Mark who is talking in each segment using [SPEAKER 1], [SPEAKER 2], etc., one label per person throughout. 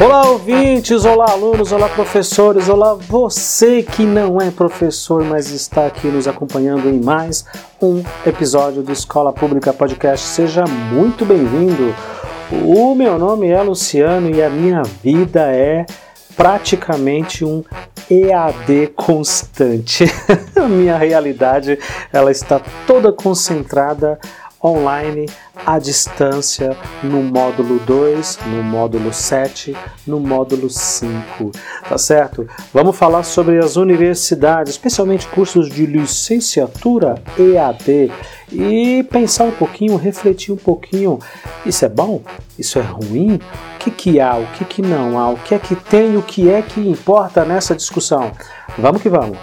[SPEAKER 1] Olá, ouvintes, olá, alunos, olá, professores, olá, você que não é professor, mas está aqui nos acompanhando em mais um episódio do Escola Pública Podcast. Seja muito bem-vindo. O meu nome é Luciano e a minha vida é praticamente um EAD constante. a minha realidade, ela está toda concentrada online, à distância, no módulo 2, no módulo 7, no módulo 5, tá certo? Vamos falar sobre as universidades, especialmente cursos de licenciatura EAD e pensar um pouquinho, refletir um pouquinho. Isso é bom? Isso é ruim? O que, que há? O que, que não há? O que é que tem? O que é que importa nessa discussão? Vamos que vamos!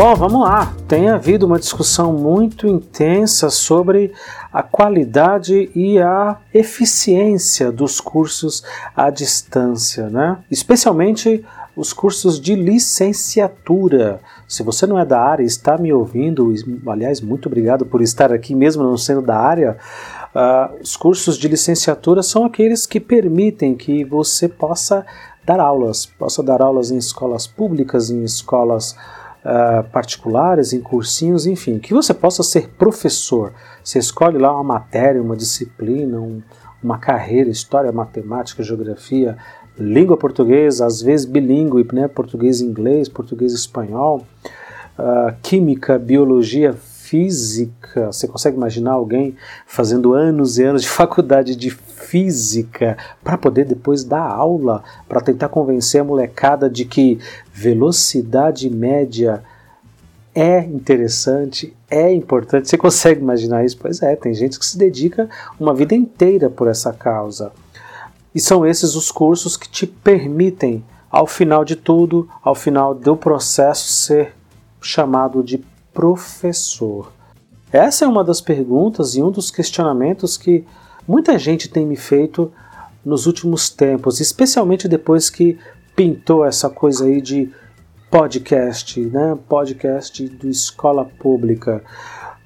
[SPEAKER 1] Bom, vamos lá. Tem havido uma discussão muito intensa sobre a qualidade e a eficiência dos cursos à distância, né? Especialmente os cursos de licenciatura. Se você não é da área está me ouvindo, aliás, muito obrigado por estar aqui mesmo não sendo da área. Uh, os cursos de licenciatura são aqueles que permitem que você possa dar aulas, possa dar aulas em escolas públicas, em escolas particulares, em cursinhos, enfim, que você possa ser professor. Você escolhe lá uma matéria, uma disciplina, um, uma carreira, história, matemática, geografia, língua portuguesa, às vezes bilíngue, né, português inglês, português espanhol, uh, química, biologia, física. Você consegue imaginar alguém fazendo anos e anos de faculdade de física para poder depois dar aula, para tentar convencer a molecada de que velocidade média é interessante, é importante. Você consegue imaginar isso? Pois é, tem gente que se dedica uma vida inteira por essa causa. E são esses os cursos que te permitem, ao final de tudo, ao final do processo, ser chamado de professor? Essa é uma das perguntas e um dos questionamentos que muita gente tem me feito nos últimos tempos, especialmente depois que pintou essa coisa aí de podcast, né? Podcast do escola pública.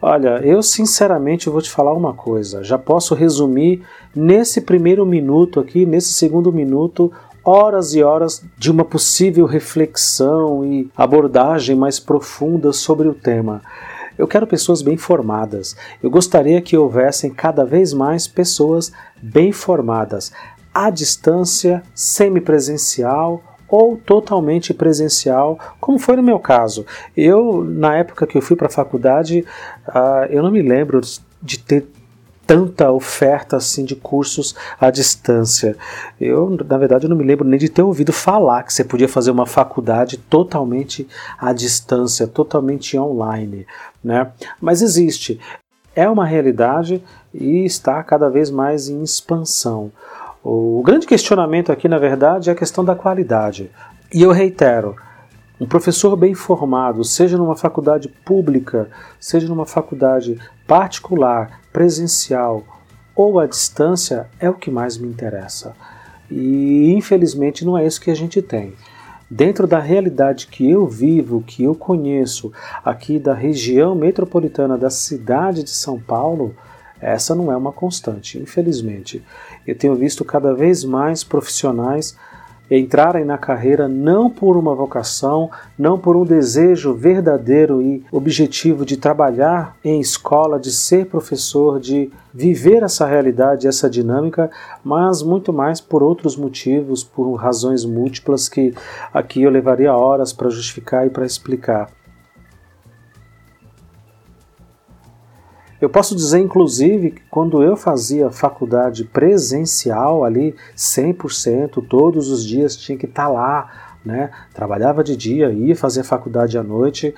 [SPEAKER 1] Olha, eu sinceramente vou te falar uma coisa. Já posso resumir nesse primeiro minuto aqui, nesse segundo minuto, horas e horas de uma possível reflexão e abordagem mais profunda sobre o tema. Eu quero pessoas bem formadas. Eu gostaria que houvessem cada vez mais pessoas bem formadas, à distância, semipresencial ou totalmente presencial, como foi no meu caso. Eu, na época que eu fui para a faculdade, uh, eu não me lembro de ter tanta oferta assim de cursos à distância. Eu, na verdade, eu não me lembro nem de ter ouvido falar que você podia fazer uma faculdade totalmente à distância, totalmente online, né? Mas existe. É uma realidade e está cada vez mais em expansão. O grande questionamento aqui, na verdade, é a questão da qualidade. E eu reitero, um professor bem formado, seja numa faculdade pública, seja numa faculdade particular, presencial ou à distância, é o que mais me interessa. E infelizmente não é isso que a gente tem. Dentro da realidade que eu vivo, que eu conheço, aqui da região metropolitana da cidade de São Paulo, essa não é uma constante, infelizmente. Eu tenho visto cada vez mais profissionais entrarem na carreira não por uma vocação, não por um desejo verdadeiro e objetivo de trabalhar em escola, de ser professor, de viver essa realidade, essa dinâmica, mas muito mais por outros motivos, por razões múltiplas que aqui eu levaria horas para justificar e para explicar. Eu posso dizer, inclusive, que quando eu fazia faculdade presencial ali, 100%, todos os dias tinha que estar tá lá, né? Trabalhava de dia, ia fazer faculdade à noite,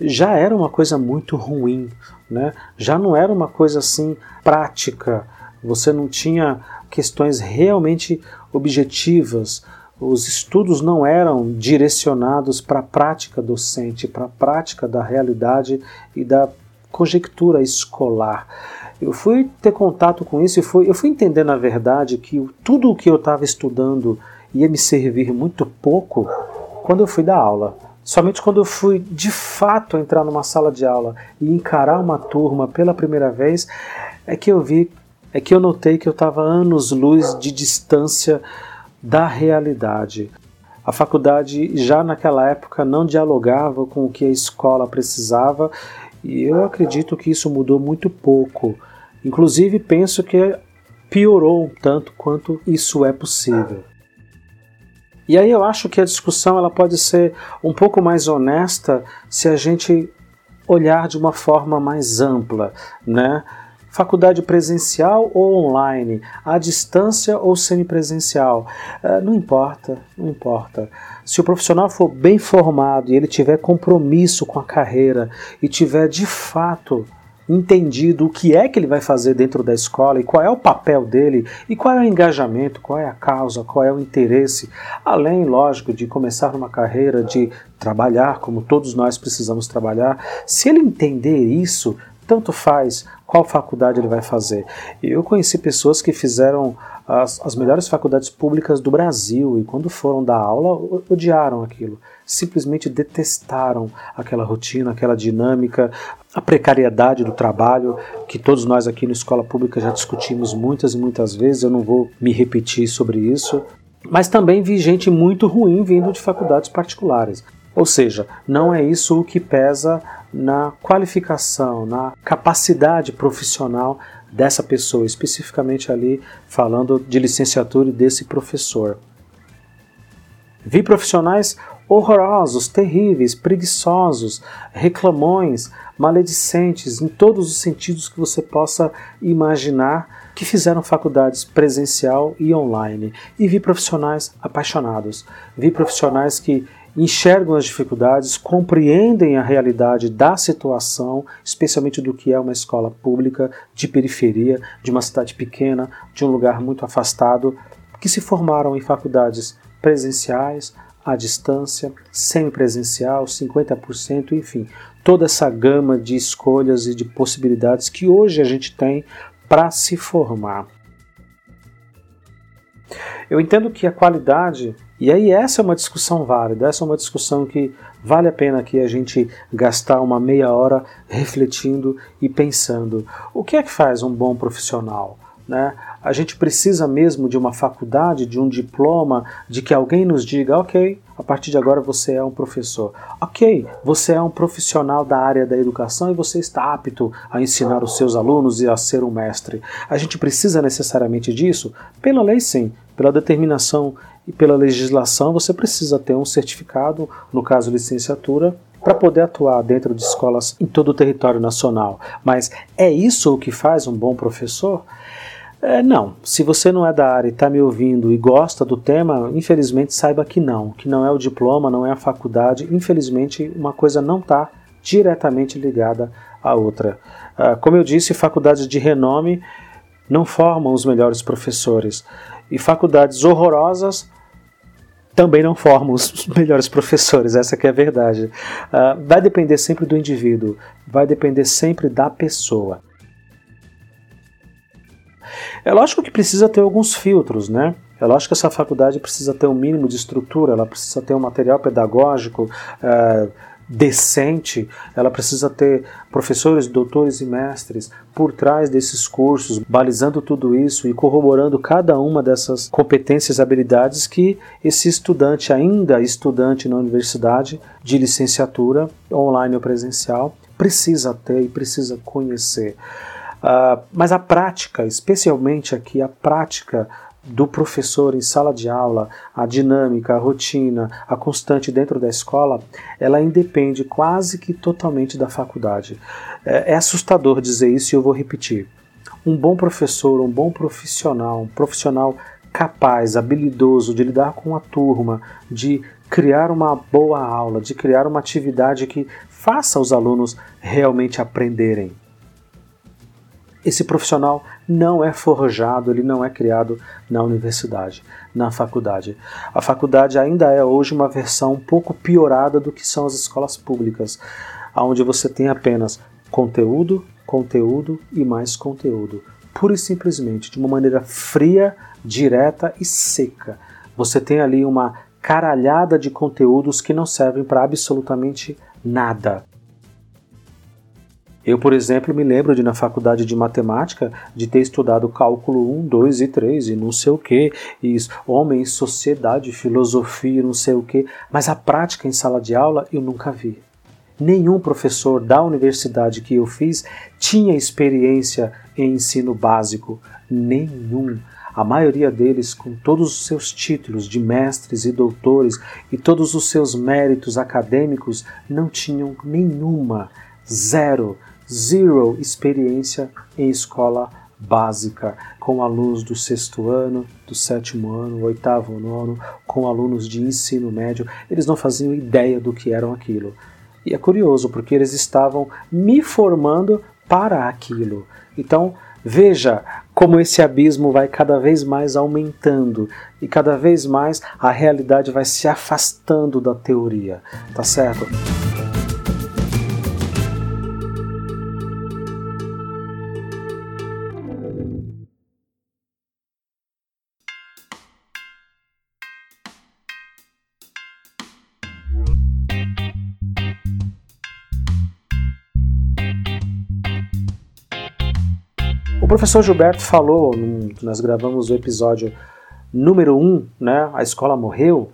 [SPEAKER 1] já era uma coisa muito ruim, né? Já não era uma coisa assim prática. Você não tinha questões realmente objetivas. Os estudos não eram direcionados para a prática docente, para a prática da realidade e da conjectura escolar. Eu fui ter contato com isso e fui, eu fui entender, na verdade, que tudo o que eu estava estudando ia me servir muito pouco quando eu fui dar aula. Somente quando eu fui de fato entrar numa sala de aula e encarar uma turma pela primeira vez é que eu vi, é que eu notei que eu estava anos luz de distância da realidade. A faculdade já naquela época não dialogava com o que a escola precisava e eu acredito que isso mudou muito pouco. Inclusive penso que piorou um tanto quanto isso é possível. E aí eu acho que a discussão ela pode ser um pouco mais honesta se a gente olhar de uma forma mais ampla, né? Faculdade presencial ou online, à distância ou semipresencial, uh, não importa, não importa. Se o profissional for bem formado e ele tiver compromisso com a carreira e tiver de fato entendido o que é que ele vai fazer dentro da escola e qual é o papel dele e qual é o engajamento, qual é a causa, qual é o interesse, além, lógico, de começar uma carreira de trabalhar como todos nós precisamos trabalhar, se ele entender isso, tanto faz qual faculdade ele vai fazer. Eu conheci pessoas que fizeram as, as melhores faculdades públicas do Brasil e quando foram dar aula odiaram aquilo, simplesmente detestaram aquela rotina, aquela dinâmica, a precariedade do trabalho, que todos nós aqui na escola pública já discutimos muitas e muitas vezes, eu não vou me repetir sobre isso. Mas também vi gente muito ruim vindo de faculdades particulares. Ou seja, não é isso o que pesa na qualificação, na capacidade profissional dessa pessoa, especificamente ali falando de licenciatura e desse professor. Vi profissionais horrorosos, terríveis, preguiçosos, reclamões, maledicentes, em todos os sentidos que você possa imaginar, que fizeram faculdades presencial e online. E vi profissionais apaixonados, vi profissionais que enxergam as dificuldades, compreendem a realidade da situação, especialmente do que é uma escola pública de periferia, de uma cidade pequena, de um lugar muito afastado, que se formaram em faculdades presenciais, à distância, semipresencial, 50%, enfim, toda essa gama de escolhas e de possibilidades que hoje a gente tem para se formar. Eu entendo que a qualidade, e aí essa é uma discussão válida, essa é uma discussão que vale a pena que a gente gastar uma meia hora refletindo e pensando. O que é que faz um bom profissional? Né? A gente precisa mesmo de uma faculdade, de um diploma, de que alguém nos diga, ok, a partir de agora você é um professor. Ok, você é um profissional da área da educação e você está apto a ensinar os seus alunos e a ser um mestre. A gente precisa necessariamente disso? Pela lei, sim. Pela determinação e pela legislação, você precisa ter um certificado, no caso licenciatura, para poder atuar dentro de escolas em todo o território nacional. Mas é isso o que faz um bom professor? É, não. Se você não é da área e está me ouvindo e gosta do tema, infelizmente saiba que não. Que não é o diploma, não é a faculdade. Infelizmente, uma coisa não está diretamente ligada à outra. Ah, como eu disse, faculdades de renome não formam os melhores professores. E faculdades horrorosas também não formam os melhores professores, essa que é a verdade. Uh, vai depender sempre do indivíduo, vai depender sempre da pessoa. É lógico que precisa ter alguns filtros, né? É lógico que essa faculdade precisa ter um mínimo de estrutura, ela precisa ter um material pedagógico é, decente, ela precisa ter professores, doutores e mestres por trás desses cursos, balizando tudo isso e corroborando cada uma dessas competências e habilidades que esse estudante, ainda estudante na universidade, de licenciatura, online ou presencial, precisa ter e precisa conhecer. Uh, mas a prática, especialmente aqui a prática do professor em sala de aula, a dinâmica, a rotina, a constante dentro da escola, ela independe quase que totalmente da faculdade. É, é assustador dizer isso e eu vou repetir. Um bom professor, um bom profissional, um profissional capaz, habilidoso de lidar com a turma, de criar uma boa aula, de criar uma atividade que faça os alunos realmente aprenderem esse profissional não é forjado, ele não é criado na universidade, na faculdade. A faculdade ainda é hoje uma versão um pouco piorada do que são as escolas públicas, onde você tem apenas conteúdo, conteúdo e mais conteúdo. Pura e simplesmente, de uma maneira fria, direta e seca. Você tem ali uma caralhada de conteúdos que não servem para absolutamente nada. Eu, por exemplo, me lembro de na faculdade de matemática de ter estudado cálculo 1, 2 e 3 e não sei o que, e homem, sociedade, filosofia, não sei o que, mas a prática em sala de aula eu nunca vi. Nenhum professor da universidade que eu fiz tinha experiência em ensino básico, nenhum. A maioria deles, com todos os seus títulos de mestres e doutores e todos os seus méritos acadêmicos, não tinham nenhuma, zero, zero experiência em escola básica, com alunos do sexto ano, do sétimo ano, oitavo nono, com alunos de ensino médio, eles não faziam ideia do que eram aquilo. E é curioso, porque eles estavam me formando para aquilo. Então, veja como esse abismo vai cada vez mais aumentando e cada vez mais a realidade vai se afastando da teoria, tá certo? Professor Gilberto falou, nós gravamos o episódio número 1, um, né? A escola morreu.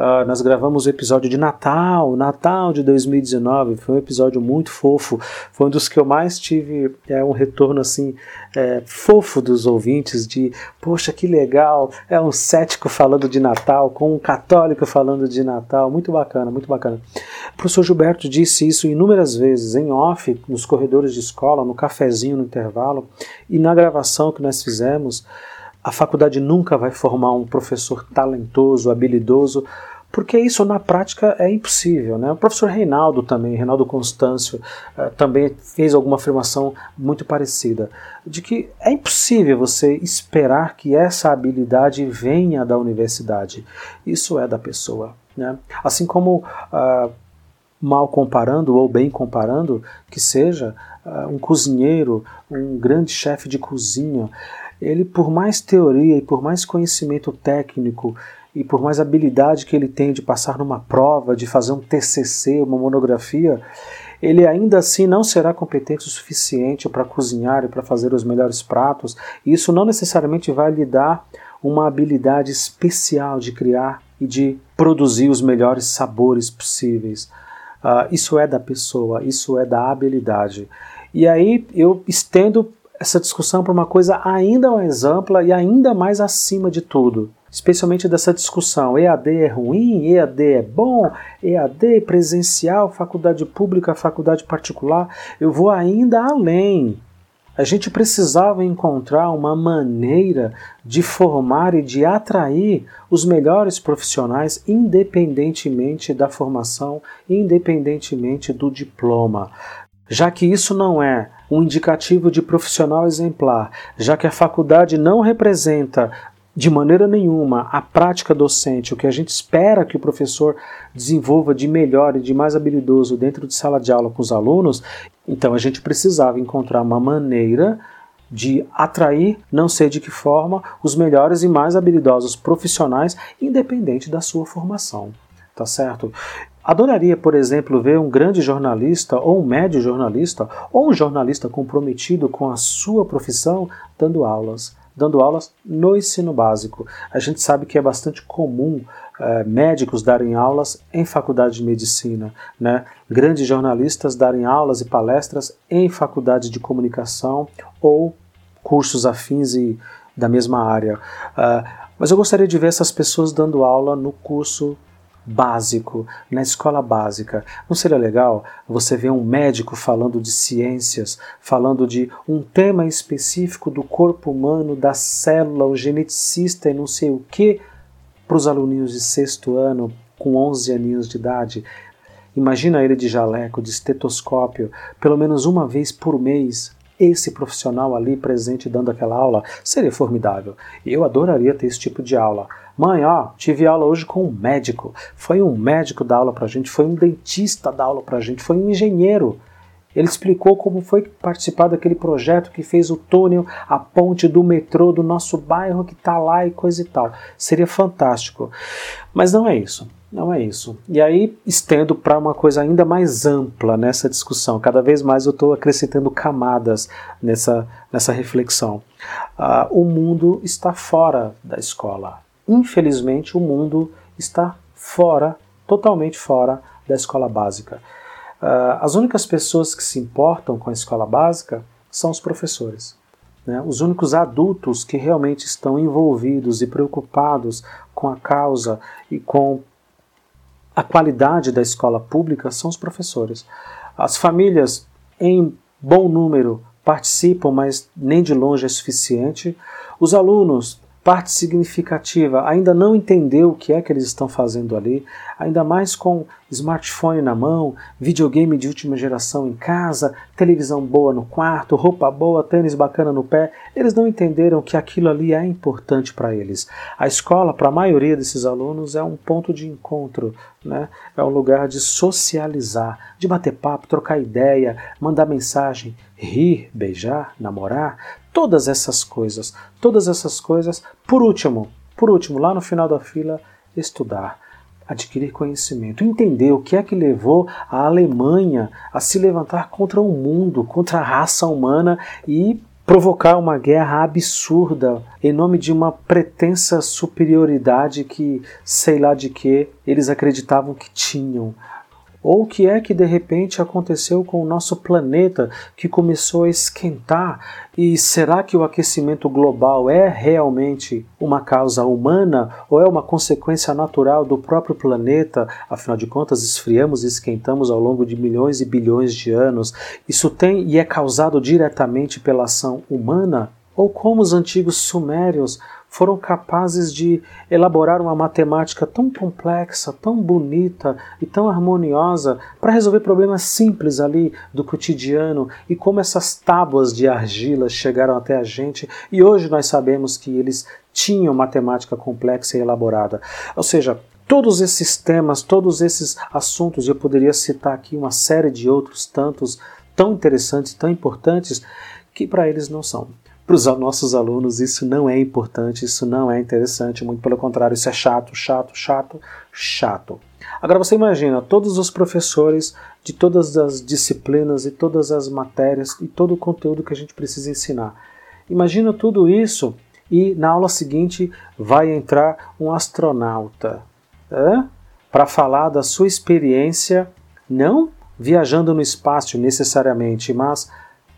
[SPEAKER 1] Uh, nós gravamos o episódio de Natal, Natal de 2019, foi um episódio muito fofo, foi um dos que eu mais tive é, um retorno assim é, fofo dos ouvintes de poxa que legal, é um cético falando de Natal com um católico falando de Natal, muito bacana, muito bacana. O professor Gilberto disse isso inúmeras vezes em off, nos corredores de escola, no cafezinho no intervalo e na gravação que nós fizemos. A faculdade nunca vai formar um professor talentoso, habilidoso, porque isso na prática é impossível. Né? O professor Reinaldo também, Reinaldo Constâncio, uh, também fez alguma afirmação muito parecida, de que é impossível você esperar que essa habilidade venha da universidade. Isso é da pessoa. Né? Assim como, uh, mal comparando ou bem comparando, que seja, uh, um cozinheiro, um grande chefe de cozinha, ele, por mais teoria e por mais conhecimento técnico e por mais habilidade que ele tem de passar numa prova, de fazer um TCC, uma monografia, ele ainda assim não será competente o suficiente para cozinhar e para fazer os melhores pratos. E isso não necessariamente vai lhe dar uma habilidade especial de criar e de produzir os melhores sabores possíveis. Uh, isso é da pessoa, isso é da habilidade. E aí eu estendo essa discussão para uma coisa ainda mais ampla e ainda mais acima de tudo especialmente dessa discussão: EAD é ruim, EAD é bom, EAD presencial, faculdade pública, faculdade particular. Eu vou ainda além. A gente precisava encontrar uma maneira de formar e de atrair os melhores profissionais, independentemente da formação, independentemente do diploma. Já que isso não é um indicativo de profissional exemplar, já que a faculdade não representa de maneira nenhuma a prática docente, o que a gente espera que o professor desenvolva de melhor e de mais habilidoso dentro de sala de aula com os alunos, então a gente precisava encontrar uma maneira de atrair, não sei de que forma, os melhores e mais habilidosos profissionais, independente da sua formação. Tá certo? Adoraria, por exemplo, ver um grande jornalista, ou um médio jornalista, ou um jornalista comprometido com a sua profissão dando aulas dando aulas no ensino básico. A gente sabe que é bastante comum é, médicos darem aulas em faculdade de medicina, né? grandes jornalistas darem aulas e palestras em faculdade de comunicação ou cursos afins e da mesma área. Uh, mas eu gostaria de ver essas pessoas dando aula no curso básico, na escola básica. Não seria legal você ver um médico falando de ciências, falando de um tema específico do corpo humano, da célula, o geneticista e não sei o que, para os aluninhos de sexto ano, com 11 aninhos de idade? Imagina ele de jaleco, de estetoscópio, pelo menos uma vez por mês, esse profissional ali presente dando aquela aula, seria formidável. Eu adoraria ter esse tipo de aula. Mãe, ó, tive aula hoje com um médico. Foi um médico dar aula pra gente, foi um dentista dar aula pra gente, foi um engenheiro. Ele explicou como foi participar daquele projeto que fez o túnel, a ponte do metrô do nosso bairro que está lá e coisa e tal. Seria fantástico. Mas não é isso. Não é isso. E aí estendo para uma coisa ainda mais ampla nessa discussão. Cada vez mais eu estou acrescentando camadas nessa, nessa reflexão. Uh, o mundo está fora da escola. Infelizmente, o mundo está fora, totalmente fora da escola básica. Uh, as únicas pessoas que se importam com a escola básica são os professores. Né? Os únicos adultos que realmente estão envolvidos e preocupados com a causa e com a qualidade da escola pública são os professores. As famílias, em bom número, participam, mas nem de longe é suficiente. Os alunos parte significativa ainda não entendeu o que é que eles estão fazendo ali, ainda mais com smartphone na mão, videogame de última geração em casa, televisão boa no quarto, roupa boa, tênis bacana no pé, eles não entenderam que aquilo ali é importante para eles. A escola, para a maioria desses alunos, é um ponto de encontro, né? é um lugar de socializar, de bater papo, trocar ideia, mandar mensagem, rir, beijar, namorar, Todas essas coisas, todas essas coisas, por último, por último, lá no final da fila, estudar, adquirir conhecimento, entender o que é que levou a Alemanha a se levantar contra o mundo, contra a raça humana e provocar uma guerra absurda em nome de uma pretensa superioridade que sei lá de que eles acreditavam que tinham. Ou o que é que de repente aconteceu com o nosso planeta que começou a esquentar? E será que o aquecimento global é realmente uma causa humana ou é uma consequência natural do próprio planeta? Afinal de contas, esfriamos e esquentamos ao longo de milhões e bilhões de anos. Isso tem e é causado diretamente pela ação humana? Ou como os antigos sumérios foram capazes de elaborar uma matemática tão complexa, tão bonita e tão harmoniosa para resolver problemas simples ali do cotidiano e como essas tábuas de argila chegaram até a gente e hoje nós sabemos que eles tinham matemática complexa e elaborada. Ou seja, todos esses temas, todos esses assuntos, eu poderia citar aqui uma série de outros tantos tão interessantes, tão importantes, que para eles não são para os nossos alunos isso não é importante, isso não é interessante, muito pelo contrário, isso é chato, chato, chato, chato. Agora você imagina todos os professores de todas as disciplinas e todas as matérias e todo o conteúdo que a gente precisa ensinar. Imagina tudo isso e na aula seguinte vai entrar um astronauta para falar da sua experiência, não viajando no espaço necessariamente, mas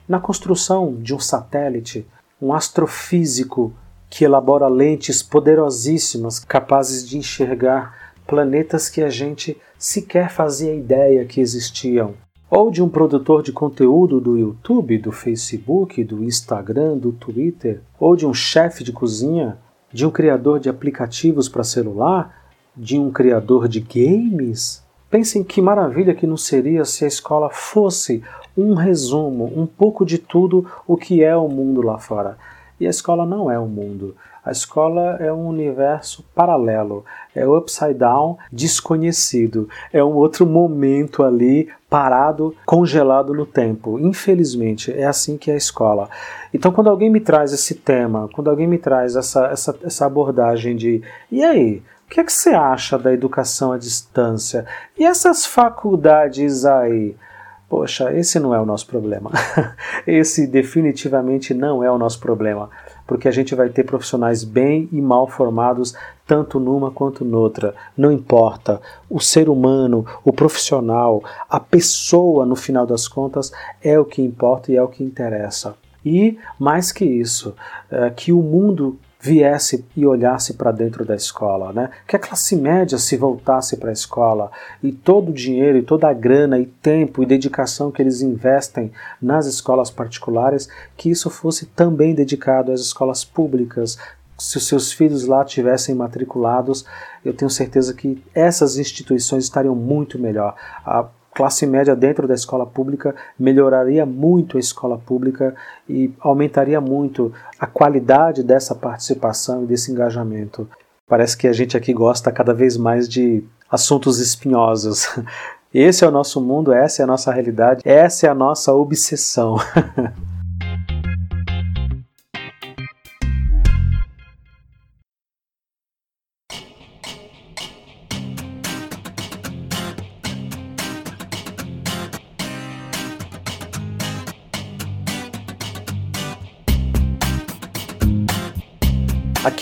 [SPEAKER 1] na construção de um satélite, um astrofísico que elabora lentes poderosíssimas capazes de enxergar planetas que a gente sequer fazia ideia que existiam. Ou de um produtor de conteúdo do YouTube, do Facebook, do Instagram, do Twitter, ou de um chefe de cozinha, de um criador de aplicativos para celular, de um criador de games. Pensem que maravilha que não seria se a escola fosse um resumo, um pouco de tudo o que é o mundo lá fora. E a escola não é o mundo. A escola é um universo paralelo, é o upside down desconhecido, é um outro momento ali parado, congelado no tempo. Infelizmente, é assim que é a escola. Então, quando alguém me traz esse tema, quando alguém me traz essa, essa, essa abordagem de e aí, o que, é que você acha da educação à distância? E essas faculdades aí? Poxa, esse não é o nosso problema. esse definitivamente não é o nosso problema, porque a gente vai ter profissionais bem e mal formados, tanto numa quanto noutra. Não importa. O ser humano, o profissional, a pessoa, no final das contas, é o que importa e é o que interessa. E, mais que isso, é que o mundo viesse e olhasse para dentro da escola, né? que a classe média se voltasse para a escola e todo o dinheiro e toda a grana e tempo e dedicação que eles investem nas escolas particulares, que isso fosse também dedicado às escolas públicas. Se os seus filhos lá tivessem matriculados, eu tenho certeza que essas instituições estariam muito melhor. A classe média dentro da escola pública melhoraria muito a escola pública e aumentaria muito a qualidade dessa participação e desse engajamento. Parece que a gente aqui gosta cada vez mais de assuntos espinhosos. Esse é o nosso mundo, essa é a nossa realidade, essa é a nossa obsessão.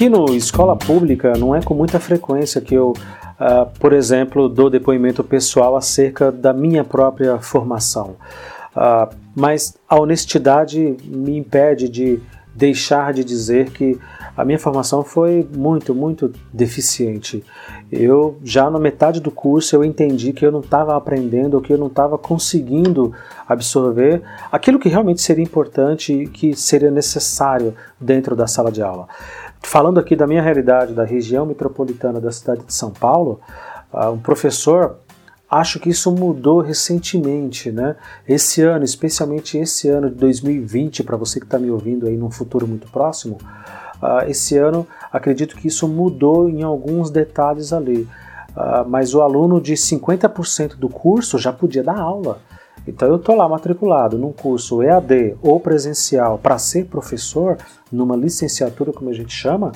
[SPEAKER 1] Aqui no Escola Pública não é com muita frequência que eu, uh, por exemplo, dou depoimento pessoal acerca da minha própria formação. Uh, mas a honestidade me impede de deixar de dizer que a minha formação foi muito, muito deficiente. Eu já na metade do curso eu entendi que eu não estava aprendendo, que eu não estava conseguindo absorver aquilo que realmente seria importante e que seria necessário dentro da sala de aula. Falando aqui da minha realidade, da região metropolitana da cidade de São Paulo, uh, um professor, acho que isso mudou recentemente, né? Esse ano, especialmente esse ano de 2020, para você que está me ouvindo aí num futuro muito próximo, uh, esse ano acredito que isso mudou em alguns detalhes ali. Uh, mas o aluno de 50% do curso já podia dar aula. Então eu estou lá matriculado num curso EAD ou presencial para ser professor, numa licenciatura, como a gente chama,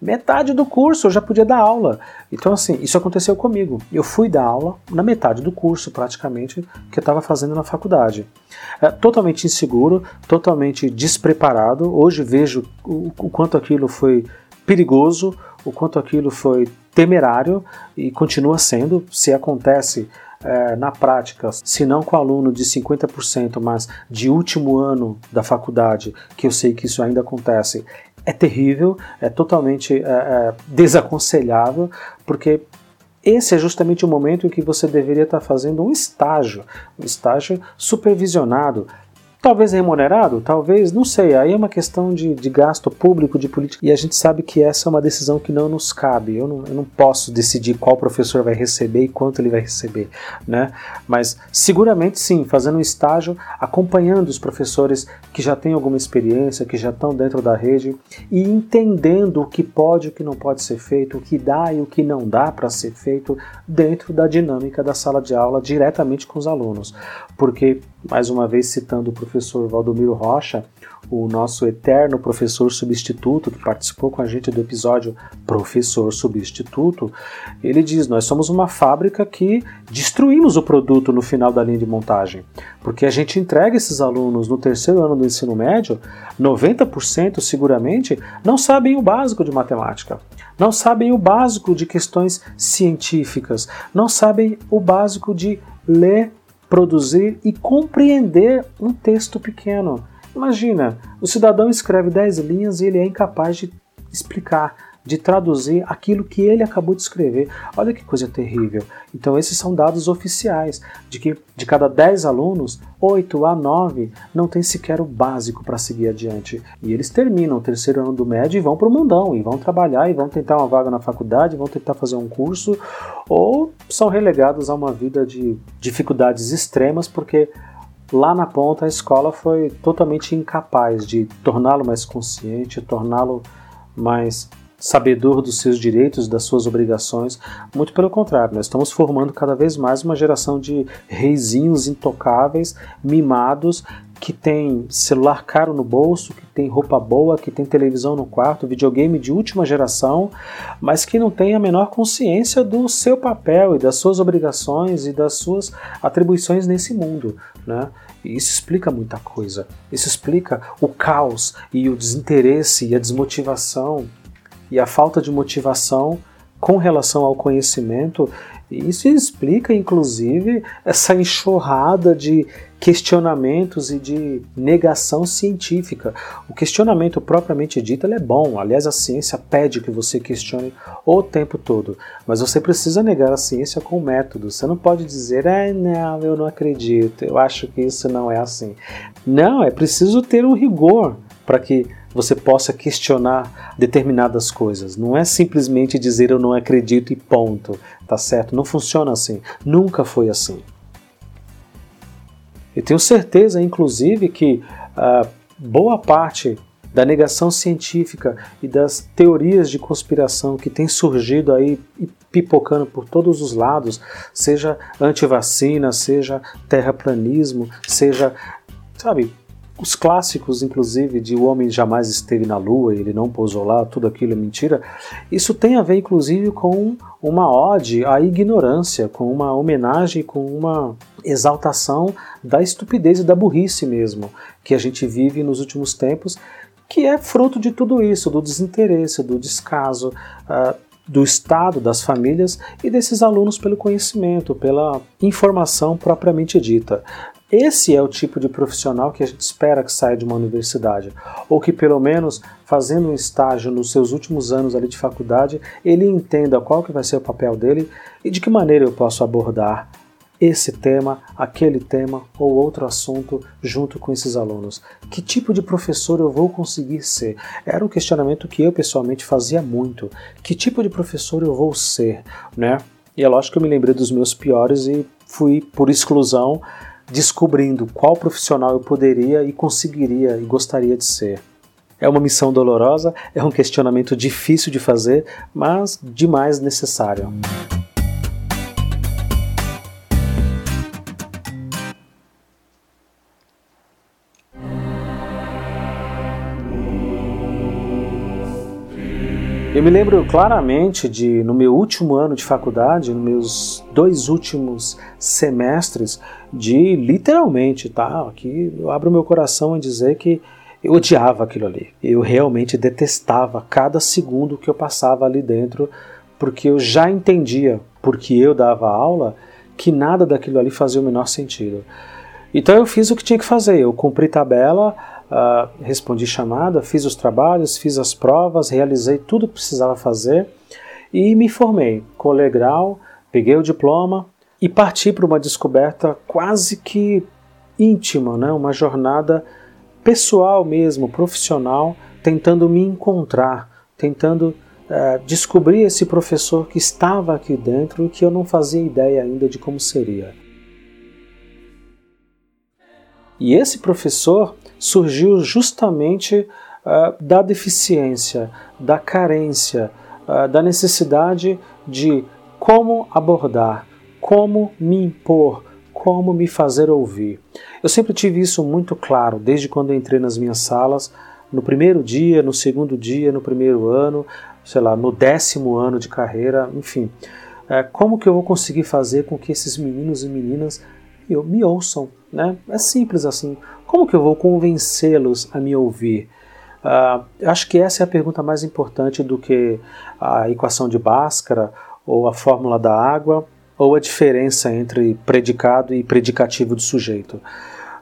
[SPEAKER 1] metade do curso eu já podia dar aula. Então, assim, isso aconteceu comigo. Eu fui dar aula na metade do curso, praticamente, que eu estava fazendo na faculdade. É, totalmente inseguro, totalmente despreparado. Hoje vejo o, o quanto aquilo foi perigoso, o quanto aquilo foi temerário e continua sendo. Se acontece é, na prática, se não com aluno de 50%, mas de último ano da faculdade, que eu sei que isso ainda acontece, é terrível, é totalmente é, é, desaconselhável, porque esse é justamente o momento em que você deveria estar fazendo um estágio, um estágio supervisionado, Talvez remunerado, talvez, não sei. Aí é uma questão de, de gasto público, de política. E a gente sabe que essa é uma decisão que não nos cabe. Eu não, eu não posso decidir qual professor vai receber e quanto ele vai receber, né? Mas seguramente sim, fazendo um estágio, acompanhando os professores que já têm alguma experiência, que já estão dentro da rede e entendendo o que pode e o que não pode ser feito, o que dá e o que não dá para ser feito dentro da dinâmica da sala de aula diretamente com os alunos. Porque mais uma vez citando o professor Valdomiro Rocha, o nosso eterno professor substituto que participou com a gente do episódio Professor Substituto, ele diz: Nós somos uma fábrica que destruímos o produto no final da linha de montagem, porque a gente entrega esses alunos no terceiro ano do ensino médio, 90% seguramente não sabem o básico de matemática, não sabem o básico de questões científicas, não sabem o básico de ler produzir e compreender um texto pequeno. Imagina, o cidadão escreve 10 linhas e ele é incapaz de explicar, de traduzir aquilo que ele acabou de escrever. Olha que coisa terrível. Então, esses são dados oficiais de que de cada 10 alunos, 8 a 9 não tem sequer o básico para seguir adiante. E eles terminam o terceiro ano do médio e vão para o mundão, e vão trabalhar, e vão tentar uma vaga na faculdade, vão tentar fazer um curso, ou são relegados a uma vida de dificuldades extremas porque lá na ponta a escola foi totalmente incapaz de torná-lo mais consciente, torná-lo mais sabedor dos seus direitos, das suas obrigações. Muito pelo contrário, nós estamos formando cada vez mais uma geração de reizinhos intocáveis, mimados, que tem celular caro no bolso, que tem roupa boa, que tem televisão no quarto, videogame de última geração, mas que não tem a menor consciência do seu papel e das suas obrigações e das suas atribuições nesse mundo, né? Isso explica muita coisa. Isso explica o caos e o desinteresse e a desmotivação e a falta de motivação com relação ao conhecimento. Isso explica, inclusive, essa enxurrada de questionamentos e de negação científica. O questionamento propriamente dito é bom, aliás, a ciência pede que você questione o tempo todo, mas você precisa negar a ciência com método. Você não pode dizer, ah, não, eu não acredito, eu acho que isso não é assim. Não, é preciso ter um rigor para que você possa questionar determinadas coisas. Não é simplesmente dizer eu não acredito e ponto, tá certo? Não funciona assim. Nunca foi assim. Eu tenho certeza, inclusive, que uh, boa parte da negação científica e das teorias de conspiração que tem surgido aí, pipocando por todos os lados, seja antivacina, seja terraplanismo, seja, sabe, os clássicos, inclusive, de o homem jamais esteve na lua, ele não pousou lá, tudo aquilo é mentira, isso tem a ver, inclusive, com uma ode à ignorância, com uma homenagem, com uma exaltação da estupidez e da burrice mesmo, que a gente vive nos últimos tempos, que é fruto de tudo isso, do desinteresse, do descaso, uh, do Estado, das famílias e desses alunos pelo conhecimento, pela informação propriamente dita. Esse é o tipo de profissional que a gente espera que saia de uma universidade, ou que pelo menos fazendo um estágio nos seus últimos anos ali de faculdade, ele entenda qual que vai ser o papel dele e de que maneira eu posso abordar esse tema, aquele tema ou outro assunto junto com esses alunos. Que tipo de professor eu vou conseguir ser? Era um questionamento que eu pessoalmente fazia muito. Que tipo de professor eu vou ser, né? E é lógico que eu me lembrei dos meus piores e fui por exclusão descobrindo qual profissional eu poderia e conseguiria e gostaria de ser. É uma missão dolorosa, é um questionamento difícil de fazer, mas demais necessário. Eu me lembro claramente de, no meu último ano de faculdade, nos meus dois últimos semestres, de literalmente, tá? Aqui eu abro meu coração em dizer que eu odiava aquilo ali. Eu realmente detestava cada segundo que eu passava ali dentro, porque eu já entendia, porque eu dava aula, que nada daquilo ali fazia o menor sentido. Então eu fiz o que tinha que fazer, eu cumpri tabela, uh, respondi chamada, fiz os trabalhos, fiz as provas, realizei tudo que precisava fazer e me formei. Colei grau, peguei o diploma e parti para uma descoberta quase que íntima, né? uma jornada pessoal mesmo, profissional, tentando me encontrar, tentando uh, descobrir esse professor que estava aqui dentro e que eu não fazia ideia ainda de como seria. E esse professor surgiu justamente uh, da deficiência, da carência, uh, da necessidade de como abordar, como me impor, como me fazer ouvir. Eu sempre tive isso muito claro, desde quando entrei nas minhas salas, no primeiro dia, no segundo dia, no primeiro ano, sei lá, no décimo ano de carreira, enfim. É, como que eu vou conseguir fazer com que esses meninos e meninas me ouçam? Né? É simples assim. Como que eu vou convencê-los a me ouvir? Uh, acho que essa é a pergunta mais importante do que a equação de Bhaskara ou a fórmula da água ou a diferença entre predicado e predicativo do sujeito.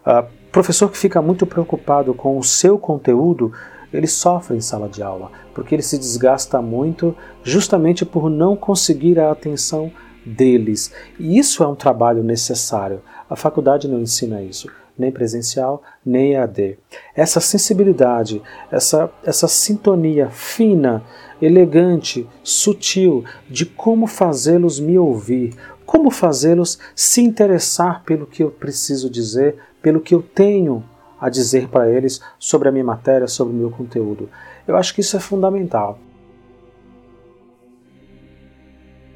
[SPEAKER 1] Uh, professor que fica muito preocupado com o seu conteúdo, ele sofre em sala de aula, porque ele se desgasta muito justamente por não conseguir a atenção deles. E isso é um trabalho necessário. A faculdade não ensina isso nem presencial, nem EAD. Essa sensibilidade, essa, essa sintonia fina, elegante, sutil de como fazê-los me ouvir, como fazê-los se interessar pelo que eu preciso dizer, pelo que eu tenho a dizer para eles sobre a minha matéria, sobre o meu conteúdo. Eu acho que isso é fundamental.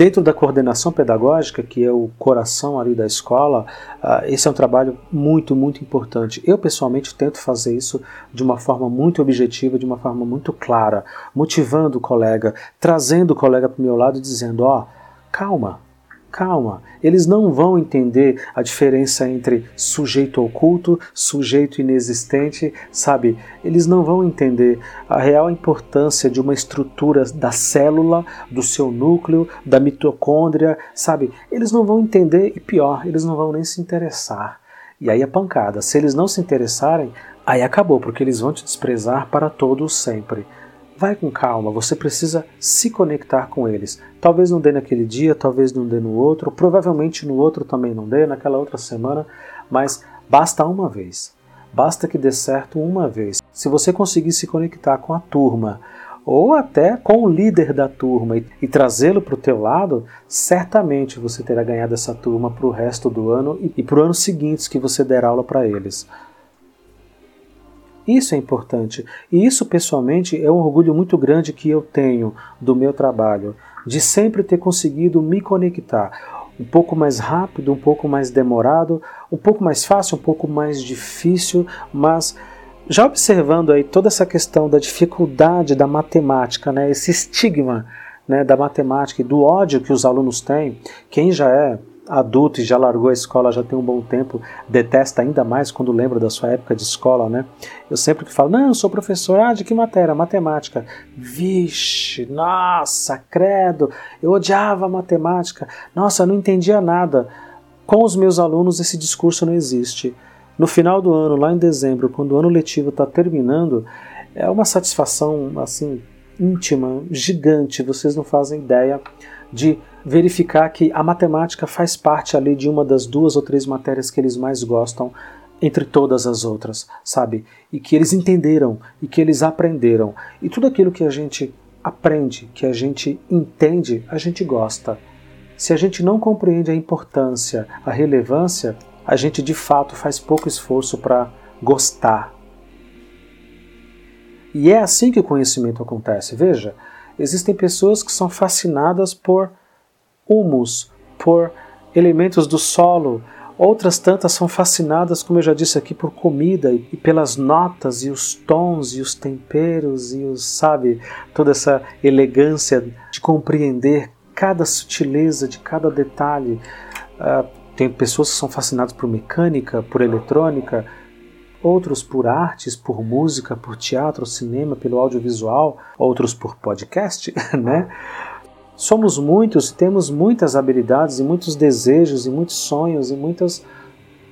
[SPEAKER 1] Dentro da coordenação pedagógica, que é o coração ali da escola, uh, esse é um trabalho muito, muito importante. Eu, pessoalmente, tento fazer isso de uma forma muito objetiva, de uma forma muito clara, motivando o colega, trazendo o colega para o meu lado e dizendo: ó, oh, calma, Calma, eles não vão entender a diferença entre sujeito oculto, sujeito inexistente, sabe? Eles não vão entender a real importância de uma estrutura da célula, do seu núcleo, da mitocôndria, sabe? Eles não vão entender e pior, eles não vão nem se interessar. E aí a pancada, se eles não se interessarem, aí acabou, porque eles vão te desprezar para todos sempre. Vai com calma, você precisa se conectar com eles. Talvez não dê naquele dia, talvez não dê no outro, provavelmente no outro também não dê, naquela outra semana, mas basta uma vez. Basta que dê certo uma vez. Se você conseguir se conectar com a turma, ou até com o líder da turma e, e trazê-lo para o teu lado, certamente você terá ganhado essa turma para o resto do ano e, e para o ano seguinte que você der aula para eles. Isso é importante. E isso, pessoalmente, é um orgulho muito grande que eu tenho do meu trabalho. de sempre ter conseguido me conectar. Um pouco mais rápido, um pouco mais demorado, um pouco mais fácil, um pouco mais difícil, mas já observando aí toda essa questão da dificuldade da matemática, né, esse estigma né, da matemática e do ódio que os alunos têm, quem já é adulto e já largou a escola já tem um bom tempo, detesta ainda mais quando lembra da sua época de escola, né? Eu sempre que falo, não, eu sou professor, ah, de que matéria? Matemática. Vixe, nossa, credo, eu odiava matemática, nossa, eu não entendia nada. Com os meus alunos esse discurso não existe. No final do ano, lá em dezembro, quando o ano letivo está terminando, é uma satisfação assim íntima, gigante, vocês não fazem ideia de verificar que a matemática faz parte ali de uma das duas ou três matérias que eles mais gostam entre todas as outras, sabe? E que eles entenderam e que eles aprenderam. E tudo aquilo que a gente aprende, que a gente entende, a gente gosta. Se a gente não compreende a importância, a relevância, a gente de fato faz pouco esforço para gostar. E é assim que o conhecimento acontece. Veja, existem pessoas que são fascinadas por humus, por elementos do solo. Outras tantas são fascinadas, como eu já disse aqui, por comida e pelas notas e os tons e os temperos e os, sabe, toda essa elegância de compreender cada sutileza de cada detalhe. Uh, tem pessoas que são fascinadas por mecânica, por eletrônica, outros por artes, por música, por teatro, cinema, pelo audiovisual, outros por podcast, né? Somos muitos temos muitas habilidades e muitos desejos e muitos sonhos e muitas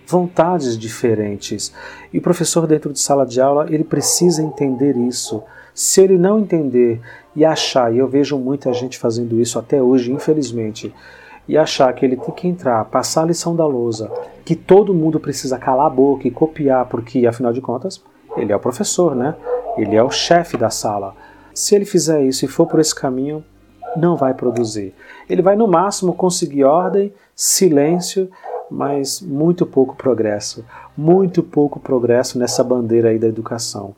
[SPEAKER 1] vontades diferentes. E o professor dentro de sala de aula, ele precisa entender isso. Se ele não entender e achar, e eu vejo muita gente fazendo isso até hoje, infelizmente, e achar que ele tem que entrar, passar a lição da lousa, que todo mundo precisa calar a boca e copiar, porque afinal de contas, ele é o professor, né? Ele é o chefe da sala. Se ele fizer isso e for por esse caminho, não vai produzir. Ele vai no máximo conseguir ordem, silêncio, mas muito pouco progresso. Muito pouco progresso nessa bandeira aí da educação.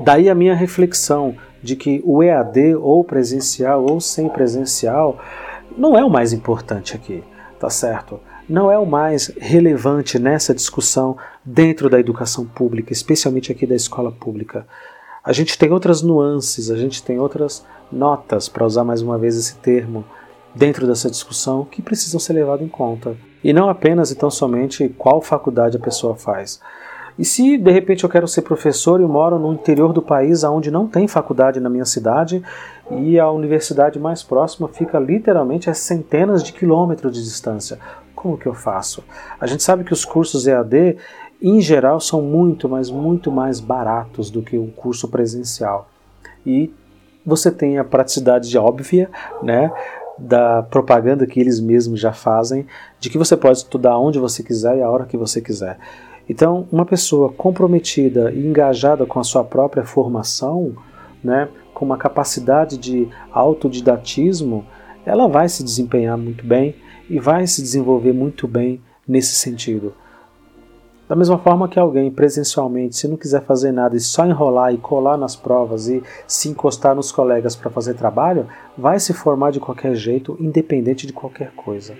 [SPEAKER 1] Daí a minha reflexão de que o EAD ou presencial ou sem presencial não é o mais importante aqui, tá certo? Não é o mais relevante nessa discussão dentro da educação pública, especialmente aqui da escola pública. A gente tem outras nuances, a gente tem outras notas, para usar mais uma vez esse termo, dentro dessa discussão que precisam ser levadas em conta. E não apenas e tão somente qual faculdade a pessoa faz. E se de repente eu quero ser professor e moro no interior do país onde não tem faculdade na minha cidade e a universidade mais próxima fica literalmente a centenas de quilômetros de distância, como que eu faço? A gente sabe que os cursos EAD em geral são muito, mas muito mais baratos do que um curso presencial. E você tem a praticidade óbvia, né, da propaganda que eles mesmos já fazem, de que você pode estudar onde você quiser e a hora que você quiser. Então, uma pessoa comprometida e engajada com a sua própria formação, né, com uma capacidade de autodidatismo, ela vai se desempenhar muito bem e vai se desenvolver muito bem nesse sentido. Da mesma forma que alguém presencialmente, se não quiser fazer nada e só enrolar e colar nas provas e se encostar nos colegas para fazer trabalho, vai se formar de qualquer jeito, independente de qualquer coisa.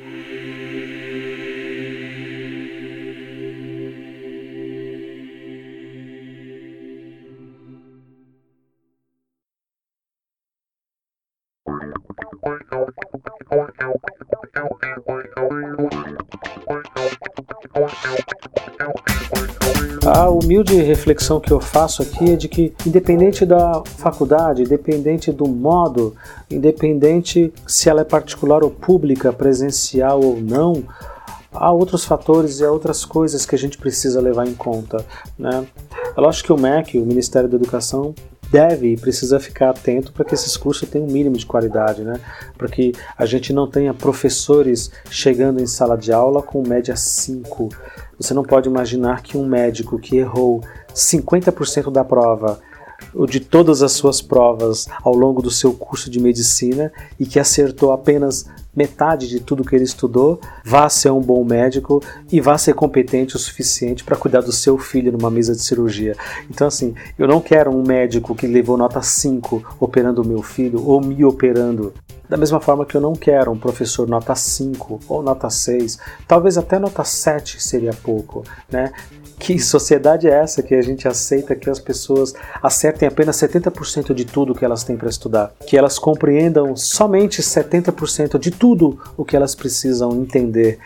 [SPEAKER 1] A humilde reflexão que eu faço aqui é de que, independente da faculdade, independente do modo, independente se ela é particular ou pública, presencial ou não, há outros fatores e há outras coisas que a gente precisa levar em conta. Né? Eu acho que o MEC, o Ministério da Educação, deve e precisa ficar atento para que esses cursos tenham um mínimo de qualidade, né? Para que a gente não tenha professores chegando em sala de aula com média 5. Você não pode imaginar que um médico que errou 50% da prova ou de todas as suas provas ao longo do seu curso de medicina e que acertou apenas metade de tudo que ele estudou, vá ser um bom médico e vá ser competente o suficiente para cuidar do seu filho numa mesa de cirurgia. Então, assim, eu não quero um médico que levou nota 5 operando o meu filho ou me operando. Da mesma forma que eu não quero um professor nota 5 ou nota 6, talvez até nota 7 seria pouco, né? Que sociedade é essa que a gente aceita que as pessoas acertem apenas 70% de tudo que elas têm para estudar? Que elas compreendam somente 70% de tudo o que elas precisam entender?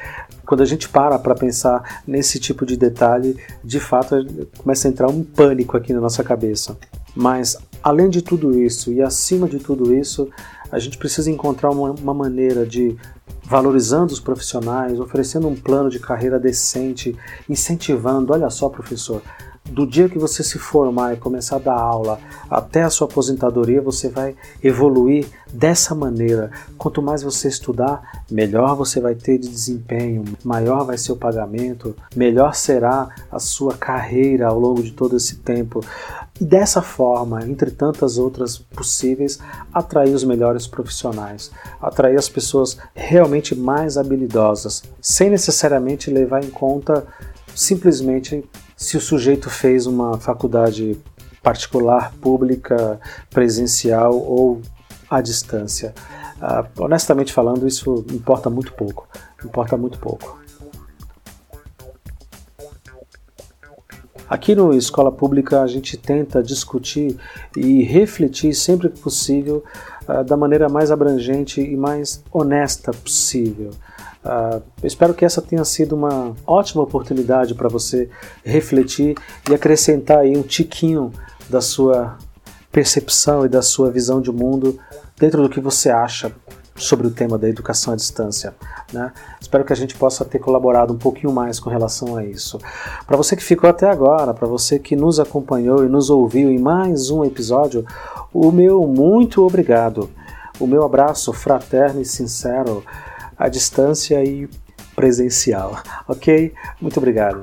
[SPEAKER 1] Quando a gente para para pensar nesse tipo de detalhe, de fato começa a entrar um pânico aqui na nossa cabeça. Mas, além de tudo isso e acima de tudo isso, a gente precisa encontrar uma, uma maneira de valorizando os profissionais, oferecendo um plano de carreira decente, incentivando. Olha só, professor, do dia que você se formar e começar a dar aula até a sua aposentadoria, você vai evoluir dessa maneira. Quanto mais você estudar, melhor você vai ter de desempenho, maior vai ser o pagamento, melhor será a sua carreira ao longo de todo esse tempo. E dessa forma, entre tantas outras possíveis, atrair os melhores profissionais, atrair as pessoas realmente mais habilidosas, sem necessariamente levar em conta simplesmente se o sujeito fez uma faculdade particular, pública, presencial ou à distância. Uh, honestamente falando, isso importa muito pouco. Importa muito pouco. Aqui no Escola Pública a gente tenta discutir e refletir sempre que possível uh, da maneira mais abrangente e mais honesta possível. Uh, eu espero que essa tenha sido uma ótima oportunidade para você refletir e acrescentar aí um tiquinho da sua percepção e da sua visão de mundo dentro do que você acha sobre o tema da educação à distância. Né? Espero que a gente possa ter colaborado um pouquinho mais com relação a isso. Para você que ficou até agora, para você que nos acompanhou e nos ouviu em mais um episódio, o meu muito obrigado. O meu abraço fraterno e sincero à distância e presencial. Ok? Muito obrigado.